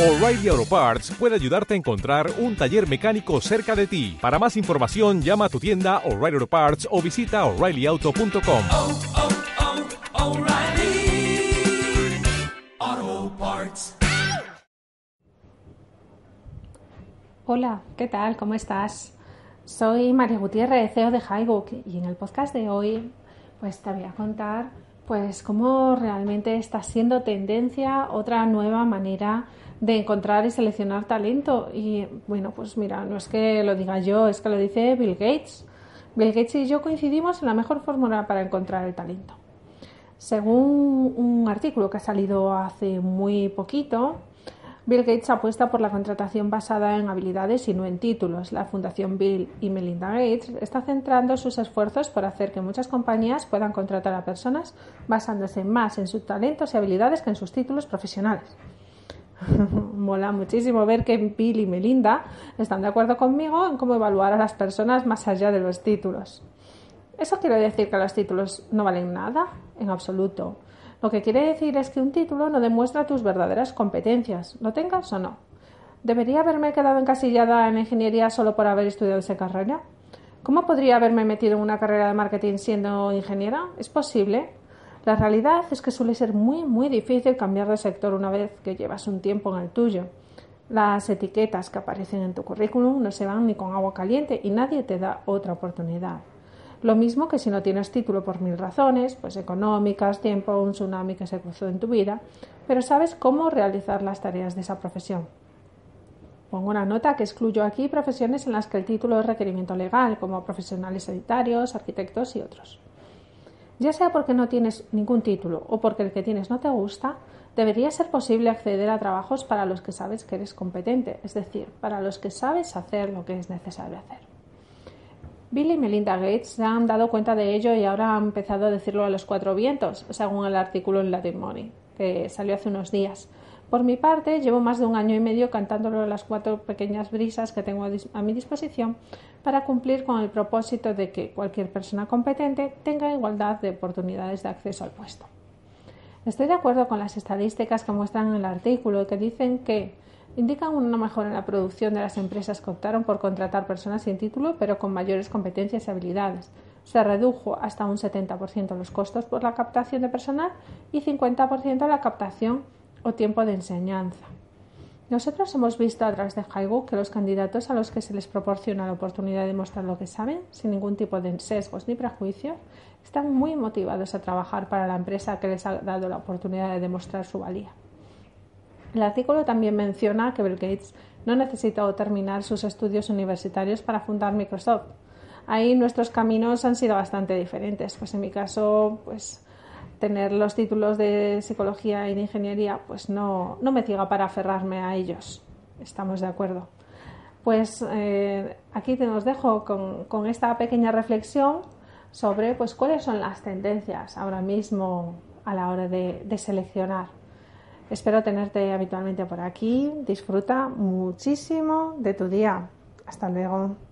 O'Reilly Auto Parts puede ayudarte a encontrar un taller mecánico cerca de ti. Para más información, llama a tu tienda O'Reilly Auto Parts o visita oreillyauto.com. oh, oh, Parts. Hola, ¿qué tal? ¿Cómo estás? Soy María Gutiérrez, CEO de Highbook y en el podcast de hoy pues te voy a contar pues cómo realmente está siendo tendencia otra nueva manera de encontrar y seleccionar talento. Y bueno, pues mira, no es que lo diga yo, es que lo dice Bill Gates. Bill Gates y yo coincidimos en la mejor fórmula para encontrar el talento. Según un artículo que ha salido hace muy poquito, Bill Gates apuesta por la contratación basada en habilidades y no en títulos. La Fundación Bill y Melinda Gates está centrando sus esfuerzos por hacer que muchas compañías puedan contratar a personas basándose más en sus talentos y habilidades que en sus títulos profesionales. Mola muchísimo ver que Bill y Melinda están de acuerdo conmigo en cómo evaluar a las personas más allá de los títulos. ¿Eso quiere decir que los títulos no valen nada? En absoluto. Lo que quiere decir es que un título no demuestra tus verdaderas competencias, lo tengas o no. ¿Debería haberme quedado encasillada en ingeniería solo por haber estudiado esa carrera? ¿Cómo podría haberme metido en una carrera de marketing siendo ingeniera? ¿Es posible? La realidad es que suele ser muy, muy difícil cambiar de sector una vez que llevas un tiempo en el tuyo. Las etiquetas que aparecen en tu currículum no se van ni con agua caliente y nadie te da otra oportunidad. Lo mismo que si no tienes título por mil razones, pues económicas, tiempo, un tsunami que se cruzó en tu vida, pero sabes cómo realizar las tareas de esa profesión. Pongo una nota que excluyo aquí profesiones en las que el título es requerimiento legal, como profesionales sanitarios, arquitectos y otros. Ya sea porque no tienes ningún título o porque el que tienes no te gusta, debería ser posible acceder a trabajos para los que sabes que eres competente, es decir, para los que sabes hacer lo que es necesario hacer. Bill y Melinda Gates se han dado cuenta de ello y ahora han empezado a decirlo a los cuatro vientos, según el artículo en Latin Money, que salió hace unos días. Por mi parte, llevo más de un año y medio cantándolo las cuatro pequeñas brisas que tengo a mi disposición para cumplir con el propósito de que cualquier persona competente tenga igualdad de oportunidades de acceso al puesto. Estoy de acuerdo con las estadísticas que muestran en el artículo que dicen que indican una mejora en la producción de las empresas que optaron por contratar personas sin título pero con mayores competencias y habilidades. Se redujo hasta un 70% los costos por la captación de personal y 50% la captación o tiempo de enseñanza. Nosotros hemos visto a través de Highbook que los candidatos a los que se les proporciona la oportunidad de mostrar lo que saben, sin ningún tipo de sesgos ni prejuicios, están muy motivados a trabajar para la empresa que les ha dado la oportunidad de demostrar su valía. El artículo también menciona que Bill Gates no necesitó terminar sus estudios universitarios para fundar Microsoft. Ahí nuestros caminos han sido bastante diferentes. Pues en mi caso, pues tener los títulos de psicología y de ingeniería, pues no, no me ciega para aferrarme a ellos. Estamos de acuerdo. Pues eh, aquí te nos dejo con, con, esta pequeña reflexión sobre pues cuáles son las tendencias ahora mismo a la hora de, de seleccionar. Espero tenerte habitualmente por aquí. Disfruta muchísimo de tu día. Hasta luego.